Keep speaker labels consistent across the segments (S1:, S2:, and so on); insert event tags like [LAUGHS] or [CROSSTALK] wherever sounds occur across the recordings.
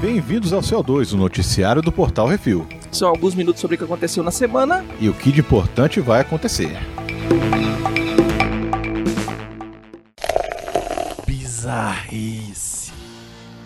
S1: Bem-vindos ao CO2, o noticiário do Portal Refil.
S2: São alguns minutos sobre o que aconteceu na semana.
S1: E o que de importante vai acontecer.
S2: Bizarrice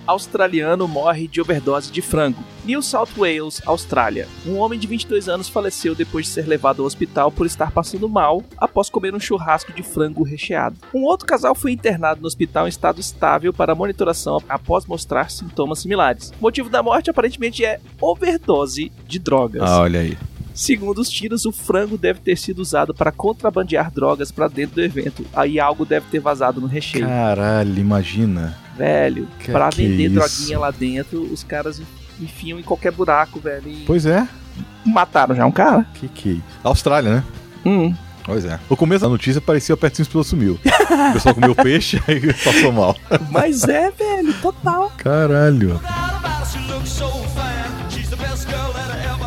S2: australiano morre de overdose de frango. New South Wales, Austrália. Um homem de 22 anos faleceu depois de ser levado ao hospital por estar passando mal após comer um churrasco de frango recheado. Um outro casal foi internado no hospital em estado estável para monitoração após mostrar sintomas similares. O motivo da morte aparentemente é overdose de drogas.
S1: Ah, olha aí.
S2: Segundo os tiros, o frango deve ter sido usado para contrabandear drogas para dentro do evento. Aí algo deve ter vazado no recheio.
S1: Caralho, imagina.
S2: Velho, que, pra que vender droguinha lá dentro, os caras enfiam em qualquer buraco, velho. E...
S1: Pois é.
S2: Mataram já um cara.
S1: Que que. Austrália, né?
S2: Hum.
S1: Pois é. No começo da notícia parecia o Pertinho Espilo sumiu. o pessoal comeu peixe [LAUGHS] e passou mal.
S2: Mas é, velho, total.
S1: Caralho.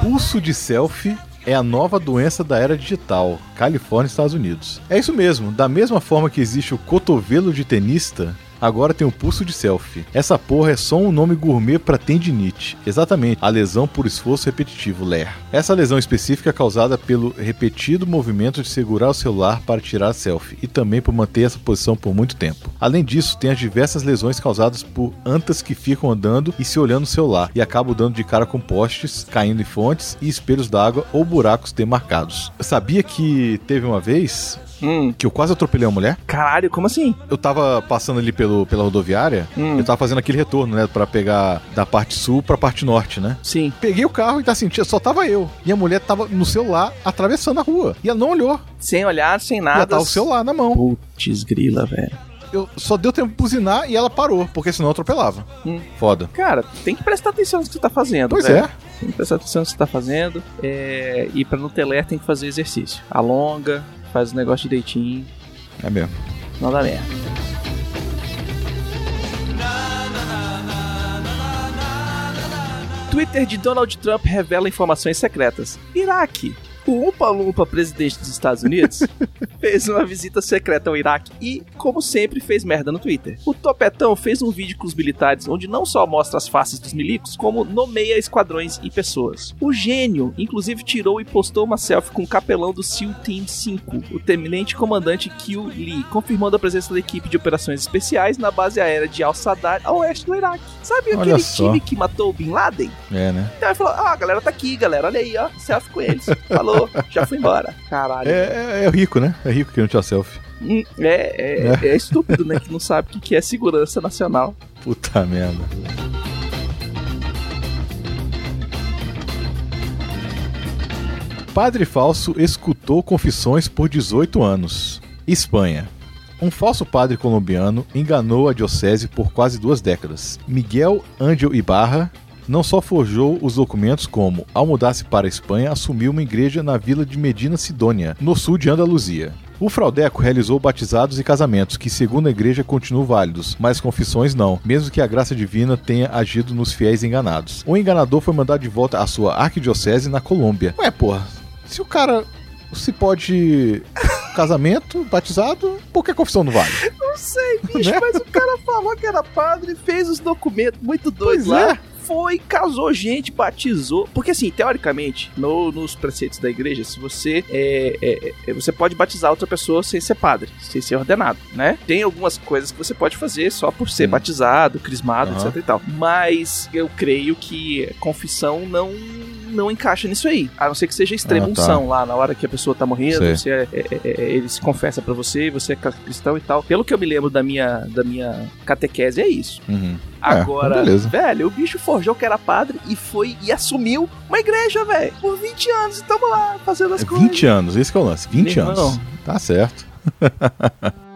S1: Pulso de selfie é a nova doença da era digital, Califórnia, Estados Unidos. É isso mesmo, da mesma forma que existe o cotovelo de tenista, agora tem o pulso de selfie. Essa porra é só um nome gourmet para tendinite. Exatamente, a lesão por esforço repetitivo, LER. Essa lesão específica é causada pelo repetido movimento de segurar o celular para tirar selfie e também por manter essa posição por muito tempo. Além disso, tem as diversas lesões causadas por antas que ficam andando e se olhando no celular e acabam dando de cara com postes, caindo em fontes e espelhos d'água ou buracos demarcados. Eu sabia que teve uma vez
S2: Hum.
S1: Que eu quase atropelei uma mulher.
S2: Caralho, como assim?
S1: Eu tava passando ali pelo, pela rodoviária, hum. eu tava fazendo aquele retorno, né? Pra pegar da parte sul pra parte norte, né?
S2: Sim.
S1: Peguei o carro e tá assim, só tava eu. E a mulher tava no celular atravessando a rua. E ela não olhou.
S2: Sem olhar, sem nada.
S1: E tava o celular na mão.
S2: Putz, grila, velho
S1: eu só deu tempo de buzinar e ela parou, porque senão eu atropelava.
S2: Hum.
S1: Foda.
S2: Cara, tem que prestar atenção no que você tá fazendo.
S1: Pois
S2: velho.
S1: é.
S2: Tem que prestar atenção no que você tá fazendo. É... E pra não ter ler, tem que fazer exercício. Alonga, faz o negócio direitinho.
S1: É mesmo.
S2: Não dá merda. Twitter de Donald Trump revela informações secretas. Iraque o Umpa Lumpa, presidente dos Estados Unidos, [LAUGHS] fez uma visita secreta ao Iraque e, como sempre, fez merda no Twitter. O Topetão fez um vídeo com os militares onde não só mostra as faces dos milicos, como nomeia esquadrões e pessoas. O gênio, inclusive, tirou e postou uma selfie com o capelão do SEAL Team 5, o tenente comandante Kill Lee, confirmando a presença da equipe de operações especiais na base aérea de Al-Sadar, a oeste do Iraque. Sabe
S1: Olha
S2: aquele
S1: só.
S2: time que matou o Bin Laden?
S1: É, né?
S2: Então ele falou: Ah, a galera tá aqui, galera, olha aí, ó, selfie com eles. [LAUGHS] Falou já fui embora. Caralho.
S1: É, é, é rico, né? É rico que não tira selfie.
S2: Hum, é, é, é. é estúpido, né? Que não sabe o que é segurança nacional.
S1: Puta merda. Padre falso escutou confissões por 18 anos. Espanha. Um falso padre colombiano enganou a diocese por quase duas décadas. Miguel Ángel Ibarra não só forjou os documentos, como, ao mudar-se para a Espanha, assumiu uma igreja na vila de Medina Sidônia, no sul de Andaluzia. O Fraudeco realizou batizados e casamentos que, segundo a igreja, continuam válidos, mas confissões não, mesmo que a graça divina tenha agido nos fiéis enganados. O enganador foi mandado de volta à sua arquidiocese na Colômbia. Ué, porra, se o cara se pode [LAUGHS] casamento, batizado, por que a confissão não vale?
S2: Não sei, [LAUGHS] bicho, né? mas o cara falou que era padre, fez os documentos muito doidos lá. É foi, casou gente, batizou. Porque assim, teoricamente, no, nos preceitos da igreja, se você é, é, é, você pode batizar outra pessoa sem ser padre, sem ser ordenado, né? Tem algumas coisas que você pode fazer só por ser hum. batizado, crismado, uhum. etc e tal. Mas eu creio que confissão não não encaixa nisso aí. A não ser que seja extrema ah, tá. unção lá, na hora que a pessoa tá morrendo, você é, é, é, é, ele se confessa para você, você é cristão e tal. Pelo que eu me lembro da minha, da minha catequese, é isso.
S1: Uhum.
S2: Agora, é, velho, o bicho forjou que era padre e foi e assumiu uma igreja, velho, por 20 anos. E tamo lá fazendo as 20
S1: coisas. 20 anos, esse que é o lance. 20 Meu anos. Irmão. Tá certo. [LAUGHS]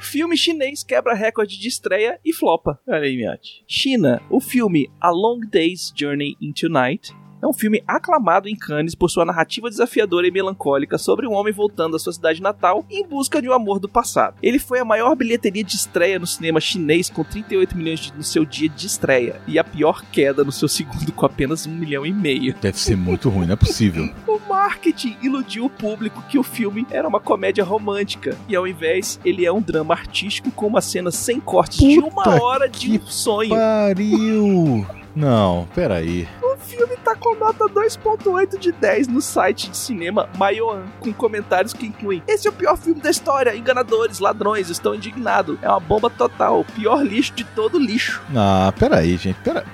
S2: Filme chinês quebra recorde de estreia e flopa. Olha aí, Miati. China, o filme A Long Day's Journey into Night é um filme aclamado em Cannes por sua narrativa desafiadora e melancólica sobre um homem voltando à sua cidade natal em busca de um amor do passado. Ele foi a maior bilheteria de estreia no cinema chinês com 38 milhões de, no seu dia de estreia e a pior queda no seu [LAUGHS] segundo com apenas um milhão e meio.
S1: Deve ser muito ruim, não é possível.
S2: o marketing iludiu o público que o filme era uma comédia romântica e ao invés ele é um drama artístico com uma cena sem cortes Puta de uma hora de sonho.
S1: Pariu! Não, peraí.
S2: O filme tá com nota 2.8 de 10 no site de cinema Mayoan, com comentários que incluem Esse é o pior filme da história, enganadores, ladrões, estão indignados. É uma bomba total, pior lixo de todo lixo.
S1: Ah, peraí, gente, pera...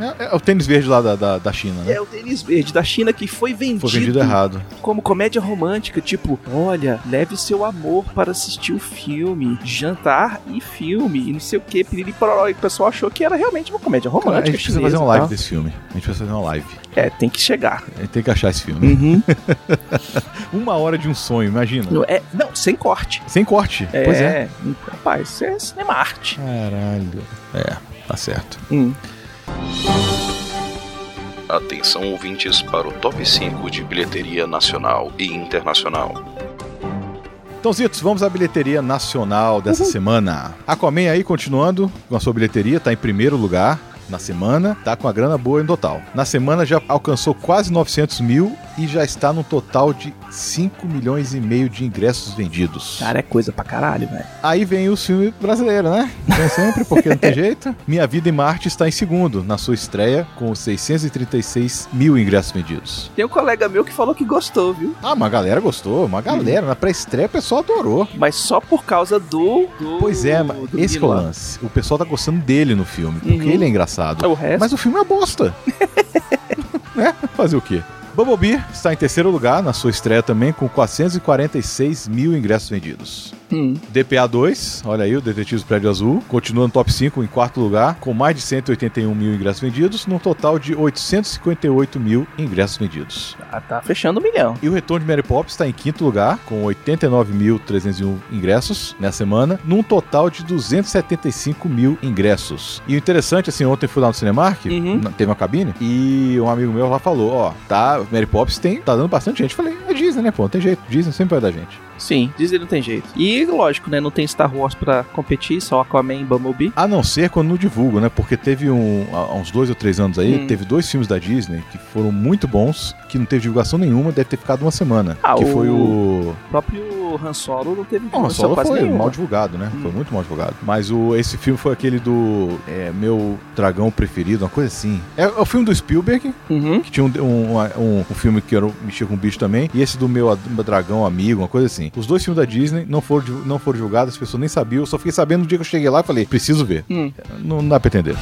S1: É, é, o tênis verde lá da, da, da, China, né?
S2: É o tênis verde da China que foi vendido.
S1: Foi vendido errado.
S2: Como comédia romântica, tipo, olha, leve seu amor para assistir o filme, jantar e filme, e não sei o que, piriri E o pessoal achou que era realmente uma comédia romântica. Cara,
S1: a gente precisa fazer uma live desse filme. A gente precisa fazer uma live.
S2: É, tem que chegar.
S1: A gente tem que achar esse filme.
S2: Uhum. [LAUGHS]
S1: uma hora de um sonho, imagina.
S2: Não, é, não sem corte.
S1: Sem corte.
S2: É,
S1: pois é.
S2: Rapaz, isso é cinema arte.
S1: Caralho. É, tá certo.
S2: Hum.
S3: Atenção ouvintes para o top 5 de bilheteria nacional e internacional.
S1: Então, Zitos, vamos à bilheteria nacional dessa uhum. semana. Aquaman aí, continuando com a sua bilheteria, tá em primeiro lugar na semana, tá com a grana boa em total. Na semana já alcançou quase 900 mil e já está no total de 5 milhões e meio de ingressos vendidos.
S2: Cara, é coisa pra caralho, velho.
S1: Aí vem o filme brasileiro, né? Vem sempre, porque não tem [LAUGHS] jeito. Minha Vida em Marte está em segundo, na sua estreia, com 636 mil ingressos vendidos.
S2: Tem um colega meu que falou que gostou, viu?
S1: Ah, uma galera gostou, uma galera. Hum. Na pré-estreia o pessoal adorou.
S2: Mas só por causa do. do
S1: pois é, esse é o lance. O pessoal tá gostando dele no filme, porque uhum. ele é engraçado.
S2: É o resto.
S1: Mas o filme é bosta. [LAUGHS] [LAUGHS] né? Fazer o quê? Bumblebee está em terceiro lugar na sua estreia também, com 446 mil ingressos vendidos.
S2: Hum.
S1: DPA 2, olha aí, o Detetives Prédio Azul, continua no top 5 em quarto lugar, com mais de 181 mil ingressos vendidos, num total de 858 mil ingressos vendidos.
S2: Ah, tá fechando um milhão.
S1: E o Retorno de Mary Poppins está em quinto lugar, com 89.301 ingressos nessa semana, num total de 275 mil ingressos. E o interessante, assim, ontem fui lá no Cinemark, uhum. teve uma cabine, e um amigo meu lá falou, ó, tá, Mary Poppins tem, tá dando bastante gente. Eu falei, é Disney, né, pô, não tem jeito, Disney sempre vai dar gente.
S2: Sim, Disney não tem jeito. E lógico, né? Não tem Star Wars pra competir, só Aquaman e Bumblebee.
S1: A não ser quando não divulgo, né? Porque teve um. Há uns dois ou três anos aí, hum. teve dois filmes da Disney que foram muito bons, que não teve divulgação nenhuma, deve ter ficado uma semana.
S2: Ah,
S1: que
S2: o...
S1: foi o.
S2: próprio Han Solo não teve
S1: divulgação. O Han Solo foi nenhuma. mal divulgado, né? Hum. Foi muito mal divulgado. Mas o, esse filme foi aquele do. É, meu dragão preferido, uma coisa assim. É, é o filme do Spielberg,
S2: uhum.
S1: que tinha um, um, um, um, filme que era mexia com bicho também. E esse do meu, dragão amigo, uma coisa assim. Os dois filmes da Disney não foram, não foram julgadas, as pessoas nem sabiam. Eu só fiquei sabendo no dia que eu cheguei lá e falei, preciso ver.
S2: Hum.
S1: Não, não dá pra entender.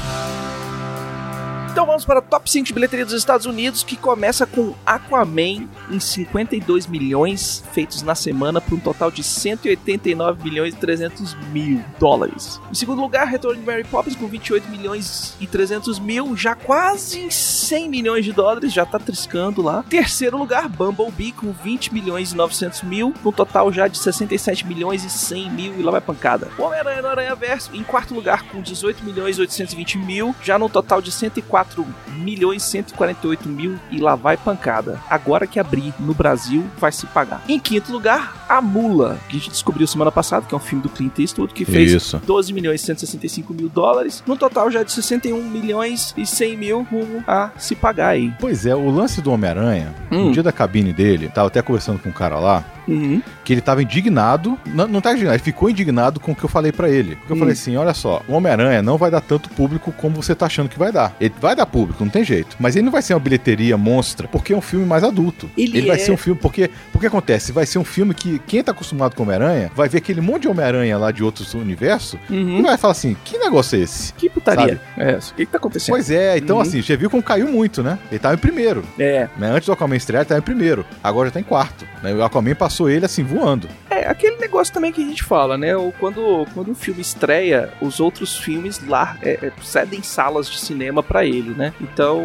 S2: Então vamos para o top 5 de bilheteria dos Estados Unidos, que começa com Aquaman em 52 milhões feitos na semana, para um total de 189 milhões e 300 mil dólares. Em segundo lugar, Retorno de Mary Poppins com 28 milhões e 300 mil, já quase 100 milhões de dólares, já tá triscando lá. Terceiro lugar, Bumblebee com 20 milhões e 900 mil, no total já de 67 milhões e 100 mil, e lá vai pancada. Homem-Aranha no Aranha Verso, em quarto lugar com 18 milhões e 820 mil, já no total de 104 4 milhões 148 mil e lá vai pancada. Agora que abrir no Brasil, vai se pagar. Em quinto lugar, A Mula, que a gente descobriu semana passada, que é um filme do Clint Eastwood, que fez Isso. 12 milhões 165 mil dólares, no total já de 61 milhões e 100 mil rumo a se pagar aí.
S1: Pois é, o lance do Homem-Aranha, hum. no dia da cabine dele, tava até conversando com um cara lá,
S2: Uhum.
S1: Que ele tava indignado. Não, não tá indignado, ele ficou indignado com o que eu falei para ele. Porque eu falei uhum. assim: olha só, o Homem-Aranha não vai dar tanto público como você tá achando que vai dar. Ele vai dar público, não tem jeito. Mas ele não vai ser uma bilheteria monstra, porque é um filme mais adulto.
S2: Ele,
S1: ele
S2: é...
S1: vai ser um filme. Porque o que acontece? Vai ser um filme que quem tá acostumado com Homem-Aranha vai ver aquele monte de Homem-Aranha lá de outros universos
S2: uhum.
S1: e vai falar assim: que negócio é esse?
S2: Que putaria. É, o que, que tá acontecendo?
S1: Pois é, então uhum. assim, já viu como caiu muito, né? Ele tava em primeiro.
S2: É.
S1: Né? Antes do Aquaman estrear, ele tava em primeiro. Agora já tá em quarto. Né? O Aquaman passou ele assim, voando.
S2: É, aquele negócio também que a gente fala, né? Quando, quando um filme estreia, os outros filmes lá é, é, cedem salas de cinema para ele, né? Então,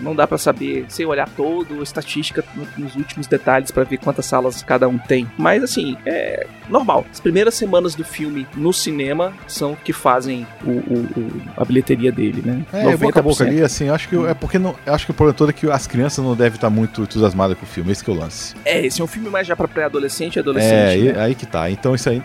S2: não dá para saber, sem olhar todo, estatística nos últimos detalhes para ver quantas salas cada um tem. Mas assim, é normal. As primeiras semanas do filme no cinema são que fazem o, o- o- a bilheteria dele, né?
S1: É, boca a boca ali, assim, acho que é porque não, acho que o problema todo é que as crianças não devem estar muito entusiasmadas com o filme, esse que é o lance.
S2: É, esse é um filme mais já pra pré-adolescente e
S1: É,
S2: adolescente.
S1: e-
S2: né?
S1: aí que tá. Então isso aí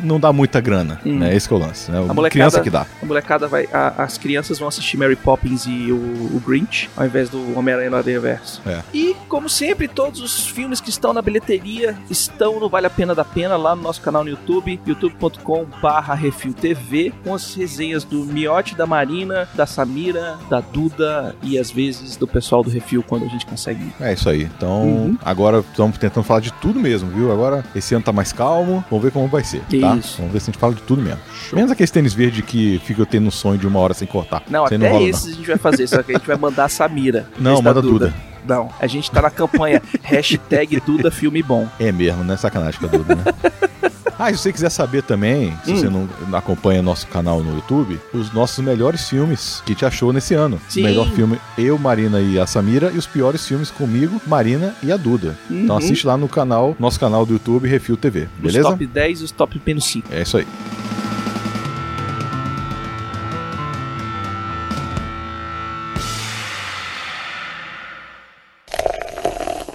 S1: não dá muita grana,
S2: Hum.
S1: né? Esse que é o lance, né?
S2: A molecada-
S1: criança que dá.
S2: A molecada vai. a- as crianças vão assistir Mary Poppins e o, o Grinch, ao invés do Homem-Aranha no Aranha Verso.
S1: É.
S2: E, como sempre, todos os filmes que estão na bilheteria estão no Vale a Pena da Pena, lá no nosso canal no YouTube, youtube.com/barra Refil TV, com as resenhas do Miote, da Marina, da Samira, da Duda e às vezes do pessoal do Refil quando a gente consegue.
S1: É isso aí. Então,
S2: Uhum.
S1: agora estamos tentando falar de tudo mesmo, viu? Agora esse ano tá mais calmo, vamos ver como vai ser, tá?
S2: Isso.
S1: Vamos ver se a gente fala de tudo mesmo. Menos aqueles tênis verde que fica eu tendo um sonho de uma hora sem cortar.
S2: Não,
S1: aí
S2: até
S1: rola,
S2: esses a gente vai fazer, só que a gente vai mandar a Samira. [LAUGHS]
S1: Não, manda Duda.
S2: Não, a gente tá na campanha hashtag Duda Filme Bom.
S1: É mesmo, né? Sacanagem com a Duda, né? [LAUGHS] Ah, e se você quiser saber também, se
S2: Hum.
S1: você não acompanha nosso canal no YouTube, os nossos melhores filmes que te achou nesse ano.
S2: Sim.
S1: O melhor filme, eu, Marina e a Samira, e os piores filmes comigo, Marina e a Duda. Então
S2: Uhum.
S1: assiste lá no canal, nosso canal do YouTube, Refil TV,
S2: Os
S1: beleza?
S2: top 10 e os top menos 5.
S1: É isso aí.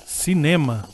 S4: Cinema.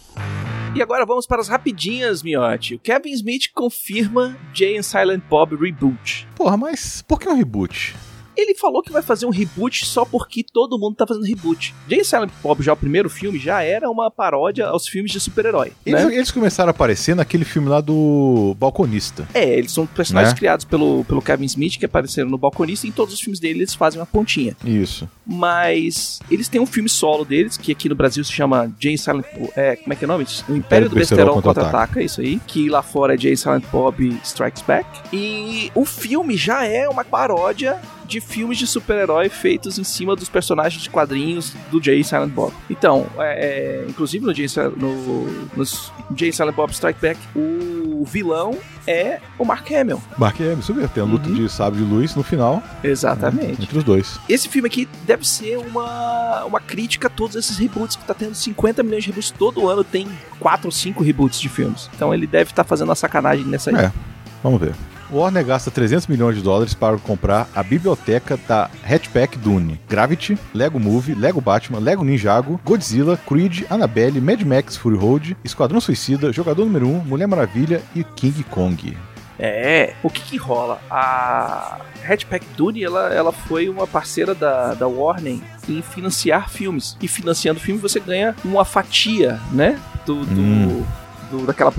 S2: E agora vamos para as rapidinhas, Miotti. O Kevin Smith confirma Jay and Silent Bob Reboot.
S1: Porra, mas por que um reboot?
S2: Ele falou que vai fazer um reboot só porque todo mundo tá fazendo reboot. Jay Silent Bob, já o primeiro filme, já era uma paródia aos filmes de super-herói.
S1: Eles,
S2: Né?
S1: eles começaram a aparecer naquele filme lá do Balconista.
S2: É, eles são personagens
S1: Né?
S2: criados pelo, pelo Kevin Smith, que apareceram no Balconista, e em todos os filmes dele eles fazem uma pontinha.
S1: Isso.
S2: Mas eles têm um filme solo deles, que aqui no Brasil se chama Jay Silent Bob. É, como é que é o nome? O Império do Besterol Contra-Ataca, isso aí. Que lá fora é Jay Silent Bob Strikes Back. E o filme já é uma paródia de filmes de super-herói feitos em cima dos personagens de quadrinhos do Jay Silent Bob. Então, é, é, inclusive no Jay, no, nos Jay Silent Bob Strike Back, o vilão é o Mark Hamill.
S1: Mark Hamill, isso mesmo. Tem a luta
S2: Uhum.
S1: de sábio de luz no final.
S2: Exatamente.
S1: Entre os dois.
S2: Esse filme aqui deve ser uma, uma crítica a todos esses reboots que tá tendo 50 milhões de reboots todo ano, tem 4 ou 5 reboots de filmes. Então ele deve estar fazendo uma sacanagem nessa aí.
S1: É. Vamos ver. Warner gasta 300 milhões de dólares para comprar a biblioteca da Hatchback Dune, Gravity, Lego Movie, Lego Batman, Lego Ninjago, Godzilla, Creed, Annabelle, Mad Max Fury Road, Esquadrão Suicida, Jogador Número 1, Mulher Maravilha e King Kong.
S2: É, o que que rola? A Hatchback Dune, ela, ela foi uma parceira da, da Warner em financiar filmes. E financiando filme você ganha uma fatia, né? Do, do,
S1: Hum.
S2: do- daquela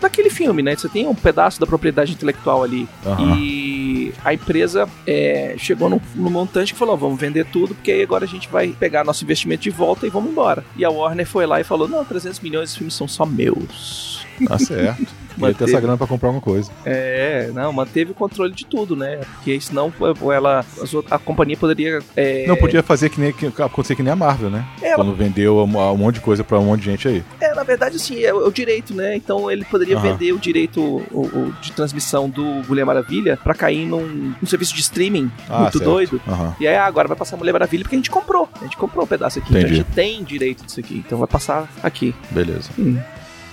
S2: daquele filme, né? Você tem um pedaço da propriedade intelectual ali.
S1: Aham.
S2: E a empresa é, chegou no, no montante que falou: vamos vender tudo, porque aí agora a gente vai pegar nosso investimento de volta e vamos embora. E a Warner foi lá e falou: não, 300 milhões de filmes são só meus.
S1: Tá certo. [LAUGHS] Queria ter
S2: Manteve.
S1: essa grana pra comprar alguma coisa.
S2: É, não, manteve o controle de tudo, né? Porque senão ela, a companhia poderia. é,
S1: Não podia fazer que nem que, acontecer que nem a Marvel, né?
S2: Ela-
S1: Quando vendeu um, um monte de coisa pra um monte de gente aí.
S2: É, na verdade, assim, é, o é direito, né? Então ele poderia
S1: Aham.
S2: vender o direito o- o- de transmissão do Mulher Maravilha pra cair num, num serviço de streaming
S1: Ah,
S2: muito
S1: certo.
S2: doido.
S1: Aham.
S2: E aí agora vai passar Mulher Maravilha porque a gente comprou. A gente comprou um pedaço aqui. Então a
S1: Entendi.
S2: gente tem direito disso aqui. Então vai passar aqui.
S1: Beleza.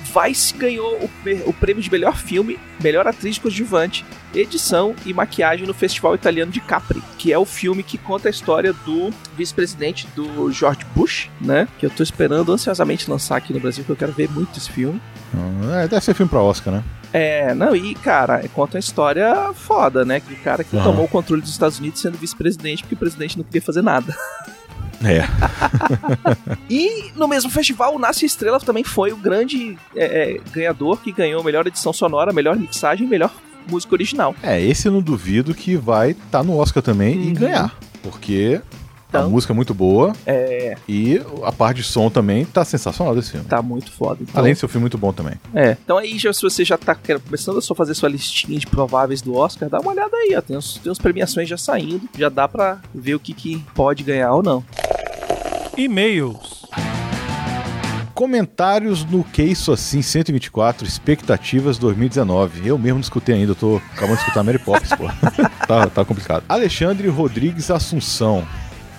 S2: Vice ganhou o, prêmio de melhor filme, melhor atriz coadjuvante, edição e maquiagem no Festival Italiano de Capri, que é o filme que conta a história do vice-presidente do George Bush, né? Que eu tô esperando ansiosamente lançar aqui no Brasil, que eu quero ver muito esse filme.
S1: Hum, É, deve ser filme pra Oscar, né?
S2: É, não, e cara, conta uma história foda, né? Que o cara que
S1: Aham.
S2: tomou o controle dos Estados Unidos sendo vice-presidente porque o presidente não queria fazer nada. [LAUGHS]
S1: É. [LAUGHS]
S2: E no mesmo festival, o Nasce Estrela também foi o grande é, é, ganhador que ganhou a melhor edição sonora, melhor mixagem e melhor música original.
S1: É, esse eu não duvido que vai estar no Oscar também e
S2: Uhum.
S1: ganhar. Porque a
S2: Então-
S1: música é muito boa
S2: É,
S1: e a parte de som também tá sensacional desse filme.
S2: tá muito foda. Então,
S1: Além de ser um filme muito bom também.
S2: é. então aí, já, se você já tá começando a só fazer sua listinha de prováveis do Oscar, dá uma olhada aí, ó. Tem uns, tem premiações já saindo, já dá pra ver o que, que pode ganhar ou não.
S4: E-mails.
S1: Comentários no Que Isso Assim 124, expectativas 2019. Eu mesmo não escutei ainda, eu tô acabando de escutar Mary Poppins, pô. [LAUGHS] tá, tá complicado. Alexandre Rodrigues Assunção.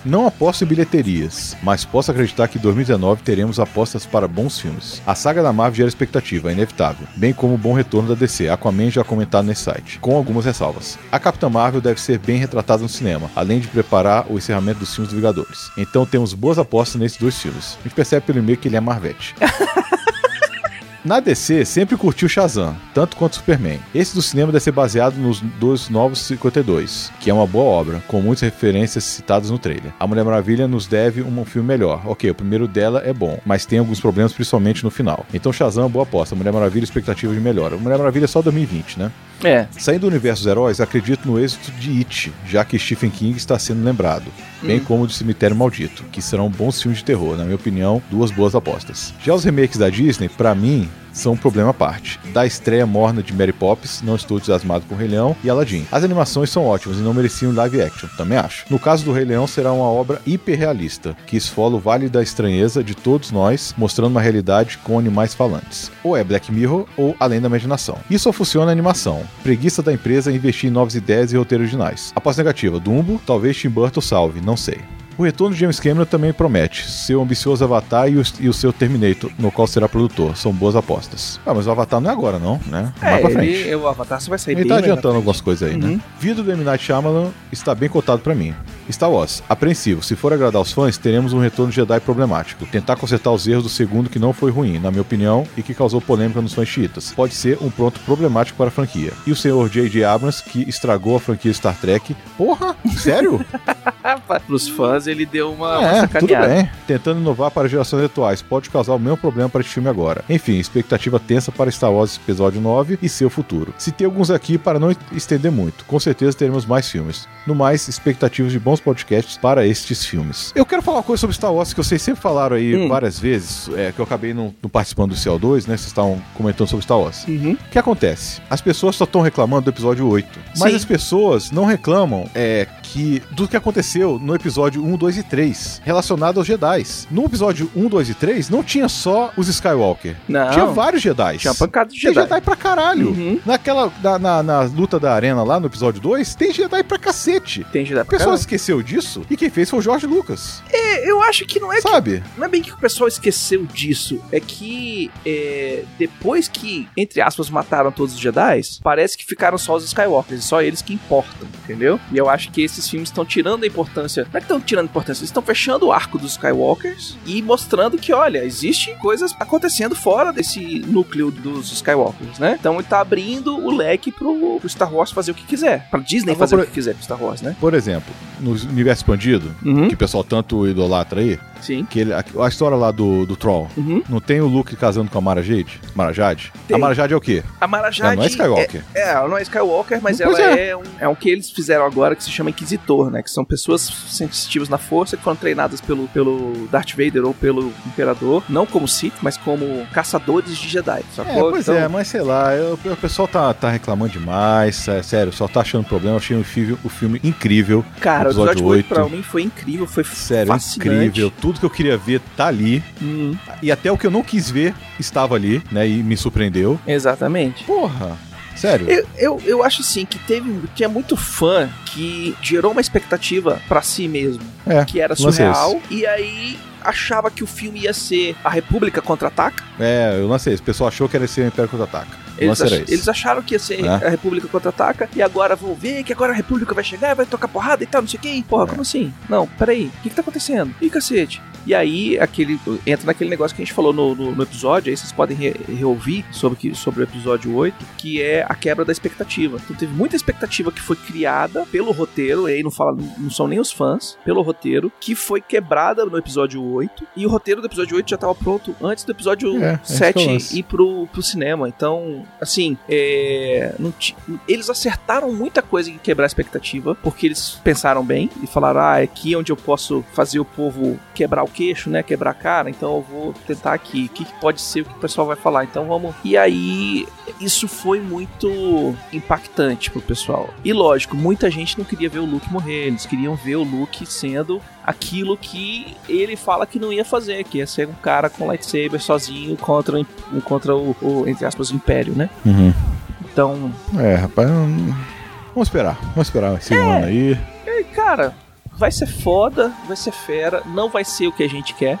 S1: Não aposto em bilheterias, mas posso acreditar que em 2019 teremos apostas para bons filmes. A saga da Marvel gera expectativa, é inevitável, bem como o bom retorno da DC, Aquaman já comentado nesse site, com algumas ressalvas. A Capitã Marvel deve ser bem retratada no cinema, além de preparar o encerramento dos filmes dos Vingadores. Então temos boas apostas nesses dois filmes. A gente percebe pelo e-mail que ele é Marvete. [LAUGHS] Na DC, sempre curtiu Shazam, tanto quanto Superman. Esse do cinema deve ser baseado nos dois novos 52, que é uma boa obra, com muitas referências citadas no trailer. A Mulher Maravilha nos deve um filme melhor. Ok, o primeiro dela é bom, mas tem alguns problemas, principalmente no final. Então Shazam é boa aposta. Mulher Maravilha, expectativa de melhora. Mulher Maravilha é só 2020, né?
S2: É.
S1: Saindo do universo dos heróis, acredito no êxito de It, já que Stephen King está sendo lembrado, bem como do Cemitério Maldito, que serão bons filmes de terror, na minha opinião, duas boas apostas. Já os remakes da Disney, pra mim, são um problema à parte. Da estreia morna de Mary Poppins, não estou entusiasmado com o Rei Leão e Aladdin. As animações são ótimas e não mereciam live action, também acho. No caso do Rei Leão, será uma obra hiperrealista, que esfola o Vale da Estranheza de todos nós, mostrando uma realidade com animais falantes. Ou é Black Mirror ou Além da Imaginação. Isso só funciona na animação. Preguiça da empresa em investir em novas ideias e roteiros originais. Aposta negativa, Dumbo, talvez Tim Burton salve, não sei. O retorno de James Cameron também promete. Seu ambicioso Avatar e o, e o seu Terminator, no qual será produtor. São boas apostas. Ah, mas o Avatar não é agora, não, né? Mais
S2: É,
S1: pra frente.
S2: ele, o Avatar só vai sair
S1: Ele
S2: bem
S1: tá adiantando algumas coisas aí,
S2: Uhum.
S1: né? Vida do M. Night Shyamalan está bem cotado pra mim. Star Wars, apreensivo. Se for agradar os fãs, teremos um retorno Jedi problemático. Tentar consertar os erros do segundo que não foi ruim, na minha opinião, e que causou polêmica nos fãs chiitas. Pode ser um ponto problemático para a franquia. E o senhor J.J. Abrams, que estragou a franquia Star Trek. Porra, sério? [LAUGHS]
S2: Pros fãs, ele deu uma, uma
S1: É, tudo
S2: sacaneada.
S1: bem. Tentando inovar para gerações atuais pode causar o mesmo problema para este filme agora. Enfim, expectativa tensa para Star Wars Episódio 9 e seu futuro. Citei alguns aqui para não estender muito. Com certeza teremos mais filmes. No mais, expectativas de bons podcasts para estes filmes. Eu quero falar uma coisa sobre Star Wars que vocês sempre falaram aí
S2: Hum.
S1: várias vezes, é, que eu acabei não, não participando do CO2, né? Vocês estavam comentando sobre Star Wars.
S2: Uhum.
S1: O que acontece? As pessoas só estão reclamando do episódio 8. Mas
S2: Sim.
S1: as pessoas não reclamam é, que do que aconteceu no episódio 1, 2 e 3, relacionado aos Jedi. No episódio 1, 2 e 3, não tinha só os Skywalker.
S2: Não.
S1: Tinha vários Jedi.
S2: Tinha pancada de
S1: Tem
S2: Jedi.
S1: Jedi pra caralho.
S2: Uhum.
S1: Naquela, na, na, na luta da arena lá no episódio 2, tem Jedi pra cacete.
S2: Tem Jedi pra
S1: pessoal
S2: caramba.
S1: Esqueceu disso e quem fez foi o Jorge Lucas.
S2: É, Eu acho que não é que
S1: Sabe?
S2: Não é bem que o pessoal esqueceu disso, é que é, depois que, entre aspas, mataram todos os Jedi, parece que ficaram só os Skywalkers, e só eles que importam, entendeu? E eu acho que esses filmes estão tirando a importância. Não é que estão tirando a importância, eles estão fechando o arco dos Skywalkers e mostrando que, olha, existem coisas acontecendo fora desse núcleo dos Skywalkers, né? Então ele tá abrindo o leque pro, pro Star Wars fazer o que quiser. Pra Disney fazer
S1: por-
S2: o que quiser com Star Wars, né?
S1: Por exemplo, no universo expandido,
S2: Uhum.
S1: que o pessoal tanto idolatra aí,
S2: Sim.
S1: que ele- a, a história lá do, do Troll,
S2: Uhum.
S1: não tem o Luke casando com a Mara Jade? Mara Jade?
S2: Tem.
S1: A Mara Jade é o quê?
S2: A Mara Jade
S1: Ela não é Skywalker.
S2: É, é, ela não é Skywalker, mas
S1: Pois
S2: ela
S1: é.
S2: é. um, é um que eles fizeram agora que se chama Inquisitor, né? Que são pessoas sensitivas na força que foram treinadas pelo, pelo Darth Vader ou pelo Imperador, não como Sith, mas como caçadores de Jedi.
S1: É,
S2: Sacou?
S1: pois
S2: Então,
S1: é, mas sei lá, eu- o pessoal tá, tá reclamando demais, é, sério, só tá achando problema. Eu achei o filme, o filme incrível,
S2: Cara, o
S1: episódio
S2: episódio 8 pra mim foi incrível, foi
S1: sério,
S2: fascinante.
S1: incrível. Tudo que eu queria ver tá ali.
S2: Hum,
S1: E até o que eu não quis ver estava ali, né? E me surpreendeu.
S2: exatamente.
S1: Porra, sério.
S2: Eu, eu, eu acho assim que teve tinha muito fã que gerou uma expectativa pra si mesmo,
S1: É,
S2: que era surreal, e aí achava que o filme ia ser a República contra-ataca.
S1: É, eu lancei isso. O pessoal achou que era ser o Império Contra-Ataca.
S2: Eles, ach- eles acharam que ia ser
S1: É.
S2: a República contra-ataca e agora vão ver que agora a República vai chegar e vai tocar porrada e tal, não sei o que. Porra,
S1: É.
S2: como assim? Não, peraí, o que, que tá acontecendo? Ih, cacete. E aí, aquele entra naquele negócio que a gente falou no, no- no episódio, aí vocês podem re- reouvir sobre, que, sobre o episódio 8, que é a quebra da expectativa. Então teve muita expectativa que foi criada pelo roteiro, e aí não, fala, não são nem os fãs, pelo roteiro, que foi quebrada no episódio 8, e o roteiro do episódio 8 já estava pronto antes do episódio
S1: É, esse
S2: 7
S1: que é o lance.
S2: ir pro, pro cinema. Então, assim, é, ti- eles acertaram muita coisa em quebrar a expectativa, porque eles pensaram bem e falaram: ah, é aqui onde eu posso fazer o povo quebrar o queixo, né? Quebrar a cara, então eu vou tentar aqui. O que, que pode ser o que o pessoal vai falar? Então vamos. E aí, isso foi muito impactante pro pessoal. E lógico, muita gente não queria ver o Luke morrer, eles queriam ver o Luke sendo aquilo que ele fala que não ia fazer, que ia ser um cara com lightsaber sozinho contra, o- contra o, o, entre aspas, o Império, né?
S1: Uhum.
S2: Então,
S1: É, rapaz, vamos esperar. Vamos esperar esse
S2: É.
S1: ano aí.
S2: e, cara, vai ser foda, vai ser fera, não vai ser o que a gente quer.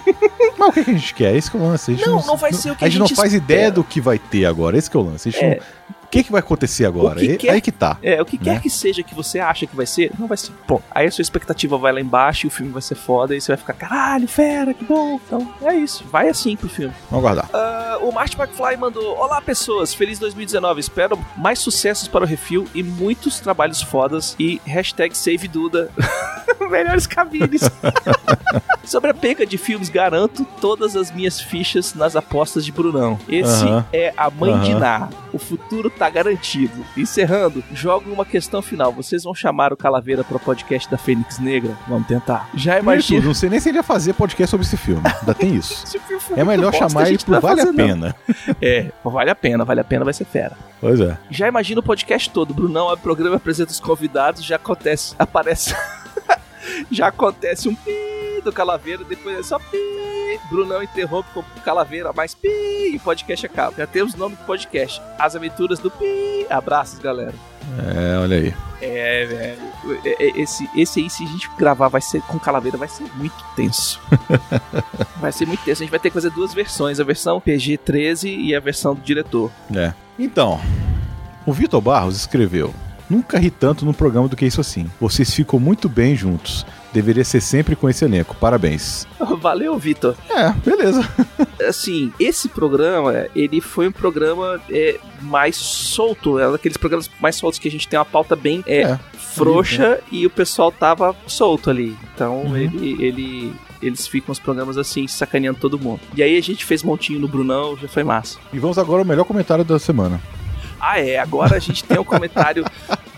S2: [LAUGHS]
S1: Mas o que, que a gente quer? Esse que é o lance. Gente
S2: Não, não vai ser o que a
S1: a gente não
S2: gente
S1: faz
S2: espera.
S1: ideia do que vai ter agora. Esse que é o lance. A gente
S2: É.
S1: não- que, que vai acontecer agora?
S2: que quer-
S1: Aí que tá.
S2: É, o que quer
S1: Né?
S2: que seja que você acha que vai ser, não vai ser. Pô, aí a sua expectativa vai lá embaixo e o filme vai ser foda e você vai ficar, caralho, fera, que bom. Então, é isso. Vai assim pro filme.
S1: Vamos aguardar.
S2: Ah, o Martin McFly mandou: Olá, pessoas, feliz 2019. Espero mais sucessos para o refil e muitos trabalhos fodas. E hashtag Save Duda. [LAUGHS] [LAUGHS] Melhores cabines. [LAUGHS] Sobre a peca de filmes, garanto todas as minhas fichas nas apostas de Brunão. Esse é a mãe de. Ná. O futuro tá garantido. Encerrando, jogo uma questão final. Vocês vão chamar o Calaveira para o podcast da Fênix Negra? Vamos tentar. Já
S1: Primeiro de tudo,
S2: imagina.
S1: não sei nem se ele ia fazer podcast sobre esse filme. Ainda tem [LAUGHS] isso.
S2: Esse filme foi
S1: É melhor
S2: bosta,
S1: chamar ele por
S2: vai
S1: Vale a
S2: não.
S1: Pena.
S2: É, vale a pena, vale a pena, vai ser fera.
S1: Pois é.
S2: Já imagina o podcast todo. Brunão abre o programa, apresenta os convidados, já acontece, aparece. Já acontece um pi do Calaveira, depois é só pi. Brunão interrompe com o Calaveira, mais pi, e o podcast acaba. Já temos o nome do podcast. As aventuras do pi. Abraços, galera.
S1: É, olha aí.
S2: É, velho. É, é, Esse, esse aí, se a gente gravar vai ser com Calaveira, vai ser muito tenso. [LAUGHS] vai ser muito tenso. A gente vai ter que fazer duas versões: a versão PG-13 e a versão do diretor.
S1: É. Então, o Vitor Barros escreveu: Nunca ri tanto num programa do que isso assim. Vocês ficam muito bem juntos. Deveria ser sempre com esse elenco. Parabéns. [LAUGHS]
S2: Valeu, Vitor.
S1: É, beleza. [LAUGHS]
S2: assim, esse programa, ele foi um programa é, mais solto, é daqueles programas mais soltos que a gente tem uma pauta bem é,
S1: É.
S2: frouxa e o pessoal tava solto ali. Então
S1: Uhum.
S2: ele, ele, eles ficam os programas assim, sacaneando todo mundo. E aí a gente fez montinho no Brunão, já foi massa.
S1: E vamos agora ao melhor comentário da semana.
S2: Ah, é. Agora a gente tem o comentário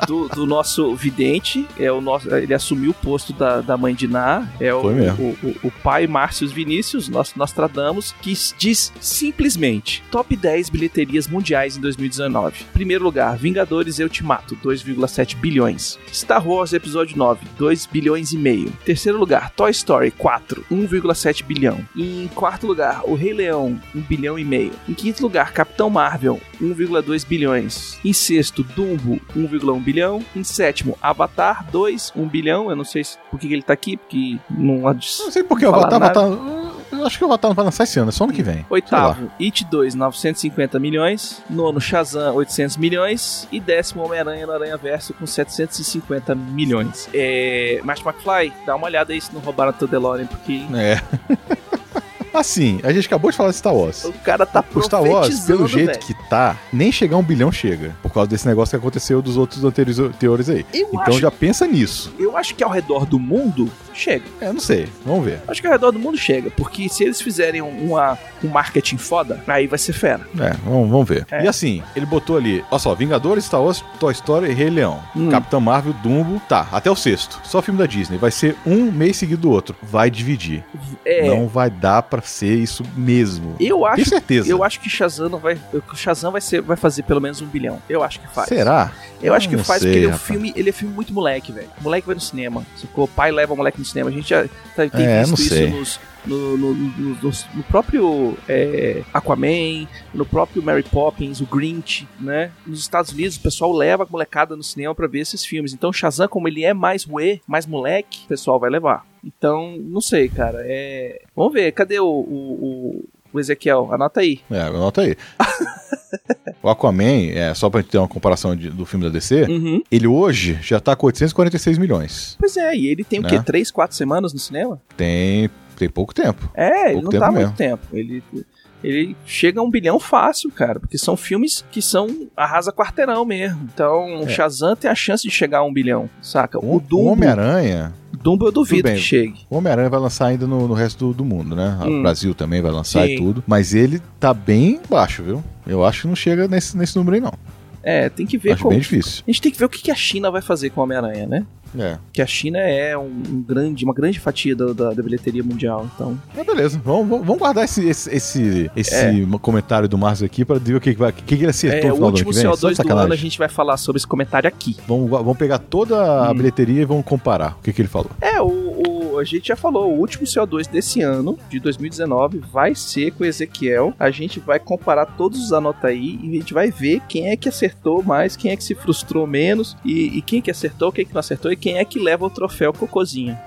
S2: do, do nosso vidente. É o nosso, ele assumiu o posto da, da mãe de Ná. É o,
S1: Foi mesmo.
S2: o, o, o pai Márcio Vinícius, nós, nós tradamos, que diz simplesmente: Top 10 bilheterias mundiais em 2019. Primeiro lugar, Vingadores e Ultimato, 2,7 bilhões. Star Wars Episódio 9, 2 bilhões e meio. Terceiro lugar, Toy Story 4, 1,7 bilhão. Em quarto lugar, O Rei Leão, 1 bilhão e meio. Em quinto lugar, Capitão Marvel, 1,2 bilhões. Em sexto, Dumbo, 1,1 bilhão. Em sétimo, Avatar 2, 1 bilhão. Eu não sei se, por que que ele tá aqui, porque não
S1: Não sei porque o Avatar. Avatar. Eu acho que o Avatar não vai lançar esse ano, é só ano que vem.
S2: Oitavo, It 2, 950 milhões. Nono, Shazam, 800 milhões. E décimo, Homem-Aranha no Aranha Verso, com 750 milhões. É. Martin McFly, dá uma olhada aí se não roubaram teu DeLorean, porque
S1: É. assim, a gente acabou de falar de Star Wars.
S2: o cara tá
S1: O Star Wars, pelo jeito que tá, nem chegar a um bilhão chega. Por causa desse negócio que aconteceu dos outros anteriores aí.
S2: Eu,
S1: Então
S2: acho,
S1: já pensa nisso.
S2: eu acho que ao redor do mundo, chega.
S1: É, não sei. Vamos ver.
S2: Acho que ao redor do mundo chega, porque se eles fizerem um- uma, um marketing foda, aí vai ser fera.
S1: É, vamos, vamos ver.
S2: É.
S1: E assim, ele botou ali, olha só, Vingadores, Star Wars, Toy Story e Rei Leão.
S2: Hum.
S1: Capitão Marvel, Dumbo, tá, até o sexto. Só filme da Disney. Vai ser um mês seguido do outro. Vai dividir.
S2: É,
S1: Não vai dar pra ser isso mesmo.
S2: eu acho
S1: Tenho certeza.
S2: Eu acho que Shazam vai. O Shazam vai, ser, vai fazer pelo menos um bilhão. Eu acho que faz.
S1: Será?
S2: Eu acho que faz
S1: sei,
S2: porque ele é um filme. Ele é filme muito moleque, velho. Moleque vai no cinema. Sacou? O pai leva o moleque no cinema. A gente já tá- tem
S1: É,
S2: visto isso nos. No, no- no- no- próprio é, Aquaman, no próprio Mary Poppins, o Grinch, né? Nos Estados Unidos, o pessoal leva a molecada no cinema pra ver esses filmes. Então, Shazam, como ele é mais uê, mais moleque, o pessoal vai levar. Então, não sei, cara. É... Vamos ver, cadê o, o, o- o Ezequiel? Anota aí.
S1: É, anota aí. [LAUGHS] o Aquaman, é, só pra gente ter uma comparação de- do filme da DC,
S2: Uhum.
S1: ele hoje já tá com 846 milhões.
S2: Pois é, e ele tem o
S1: Né?
S2: quê? Três, quatro semanas no cinema?
S1: Tem, tem pouco tempo.
S2: É, ele
S1: Pouco
S2: não
S1: tempo
S2: tá
S1: mesmo.
S2: muito tempo. Ele, ele chega a um bilhão fácil, cara, porque são filmes que são arrasa quarteirão mesmo. Então, o
S1: É.
S2: Shazam tem a chance de chegar a um bilhão, saca? O,
S1: O,
S2: Dumbo,
S1: Homem-Aranha.
S2: Dumbo eu duvido que chegue.
S1: O Homem-Aranha vai lançar ainda no, no resto do, do mundo, né?
S2: Hum.
S1: O Brasil também vai lançar
S2: Sim.
S1: e tudo. Mas ele tá bem baixo, viu? Eu acho que não chega nesse, nesse número aí, não.
S2: É, tem que ver
S1: acho
S2: como...
S1: bem difícil.
S2: A gente tem que ver o que que a China vai fazer com o Homem-Aranha, né?
S1: É.
S2: Que a China é um, um grande, uma grande fatia da, da, da bilheteria mundial, então...
S1: Mas beleza, vamos, vamos- guardar esse, esse, esse, esse
S2: É.
S1: comentário do Márcio aqui pra ver o que, que, o que, ele acertou
S2: É,
S1: no
S2: o
S1: final do
S2: último
S1: ano vem. Só
S2: CO2
S1: de
S2: do
S1: sacanagem.
S2: ano a gente vai falar sobre esse comentário aqui.
S1: Vamos, vamos pegar toda a
S2: Hum.
S1: bilheteria e vamos comparar o que, que ele falou.
S2: É, o, o- a gente já falou, o último CO2 desse ano, de 2019, vai ser com Ezequiel. A gente vai comparar todos os anota aí e a gente vai ver quem é que acertou mais, quem é que se frustrou menos e, e quem que acertou, quem que não acertou e quem é que leva o troféu Cocozinha.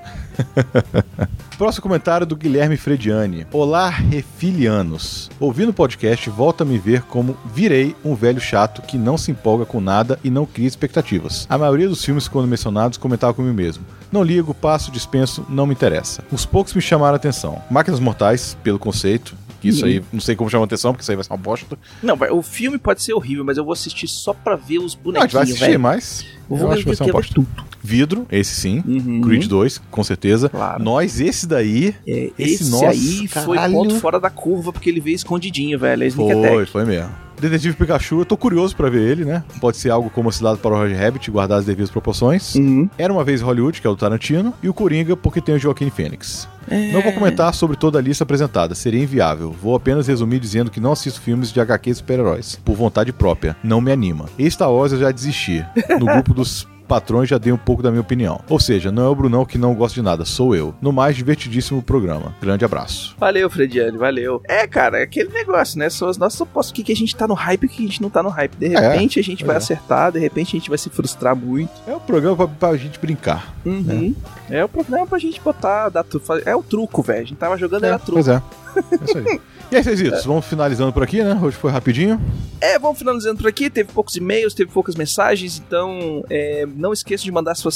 S2: [LAUGHS]
S1: Próximo comentário do Guilherme Frediani. Olá, refilianos. Ouvindo o podcast, volta a me ver como virei um velho chato que não se empolga com nada e não cria expectativas. A maioria dos filmes, quando mencionados, comentava comigo mesmo. Não ligo, passo, dispenso, não me interessa. Os poucos me chamaram a atenção. Máquinas Mortais, pelo conceito, que isso aí, não sei como chama a atenção, porque isso aí vai ser uma bosta.
S2: Não, o filme pode ser horrível, mas eu vou assistir só pra ver os
S1: Não, a gente vai
S2: bonequinhos,
S1: assistir, mas
S2: Eu
S1: eu
S2: vou
S1: acho que vai ser uma bosta.
S2: tudo.
S1: Vidro, esse sim.
S2: Uhum.
S1: Creed 2, com certeza.
S2: Claro.
S1: Nós, esse daí,
S2: É,
S1: Esse
S2: esse
S1: nosso,
S2: aí foi
S1: caralho.
S2: ponto fora da curva, porque ele veio escondidinho, velho. É
S1: Foi, foi mesmo. Detetive Pikachu, eu tô curioso pra ver ele, né? Pode ser algo como Cilado para o Roger Rabbit, guardar as devidas proporções.
S2: Uhum.
S1: Era uma vez Hollywood, que é o Tarantino, e o Coringa, porque tem o Joaquim Phoenix. Não vou comentar sobre toda a lista apresentada, seria inviável. Vou apenas resumir dizendo que não assisto filmes de HQ super-heróis, por vontade própria. Não me anima. E Star Wars eu já desisti. No grupo dos patrões já dei um pouco da minha opinião. Ou seja, não é o Brunão que não gosta de nada, sou eu. No mais, divertidíssimo programa. Grande abraço.
S2: Valeu, Frediane, valeu. É, cara, é aquele negócio, né? São as nossas opostos. O que, que a gente tá no hype e o que a gente não tá no hype. De repente a gente vai
S1: é.
S2: acertar, de repente a gente vai se frustrar muito.
S1: É um programa pra, pra gente brincar.
S2: Uhum. É. o problema pra gente botar. Dar, é o truco, velho. A gente tava jogando, era truco.
S1: Pois é. É isso aí. [LAUGHS] E aí, Cezitos, vamos finalizando por aqui, né? Hoje foi rapidinho.
S2: É, vamos finalizando por aqui. Teve poucos e-mails, teve poucas mensagens, então é, não esqueça de mandar suas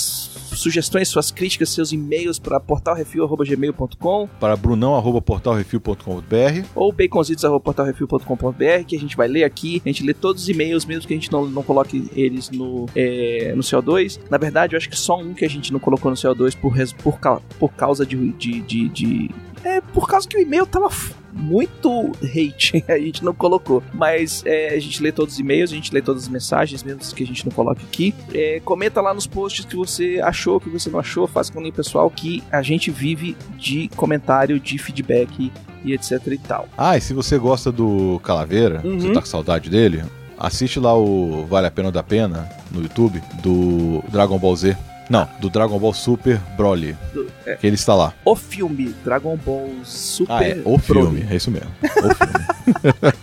S2: sugestões, suas críticas, seus e-mails para portalrefil.gmail.com
S1: Para brunão.portalrefil.com.br
S2: ou baconzitos.portalrefil.com.br que a gente vai ler aqui. A gente lê todos os e-mails, mesmo que a gente não, não coloque eles no, é, no CO2. Na verdade, eu acho que só um que a gente não colocou no CO2 por, por, por causa de, de, de, de- É, por causa que o e-mail tava muito hate, [LAUGHS] a gente não colocou. Mas é, a gente lê todos os e-mails, a gente lê todas as mensagens, mesmo que a gente não coloque aqui. É, comenta lá nos posts que você achou, que você não achou, faz com o pessoal que a gente vive de comentário, de feedback e etc e tal.
S1: Ah, e se você gosta do Calaveira,
S2: Uhum.
S1: você tá com saudade dele, assiste lá o Vale a Pena ou da Pena no YouTube do Dragon Ball Z. Não, do Dragon Ball Super Broly.
S2: Do- é.
S1: Que ele está lá.
S2: O filme Dragon Ball Super.
S1: Ah, é, o
S2: Broly.
S1: filme, é isso mesmo. O filme.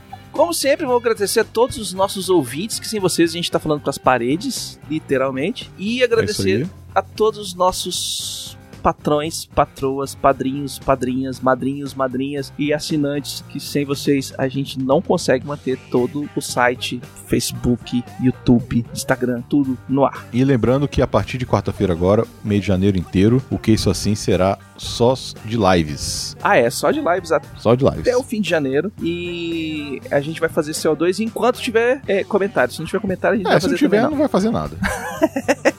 S1: [LAUGHS]
S2: Como sempre, vou agradecer a todos os nossos ouvintes, que sem vocês a gente tá falando pras paredes, literalmente. E
S1: É
S2: agradecer
S1: aí.
S2: a todos os nossos patrões, patroas, padrinhos, padrinhas, madrinhos, madrinhas e assinantes que sem vocês a gente não consegue manter todo o site, Facebook, YouTube, Instagram, tudo no ar.
S1: E lembrando que a partir de quarta-feira agora, mês de janeiro inteiro, o que isso assim será só de lives.
S2: Ah, é, só de lives até
S1: Só de lives.
S2: o fim de janeiro e a gente vai fazer CO2 enquanto tiver é, comentário. Se não tiver comentário, a gente
S1: É,
S2: vai
S1: se não
S2: fazer
S1: tiver,
S2: também
S1: não vai fazer nada. [LAUGHS]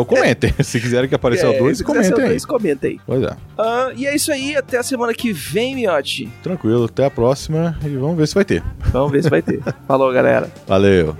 S1: então comentem. [LAUGHS] Se quiserem que apareça o 2,
S2: se quiser
S1: comentem aí.
S2: CO2, comenta aí.
S1: Pois é.
S2: Ah, e é isso aí, até a semana que vem, miote.
S1: Tranquilo, até a próxima e vamos ver se vai ter.
S2: Vamos ver se vai ter. [LAUGHS] Falou, galera.
S1: Valeu.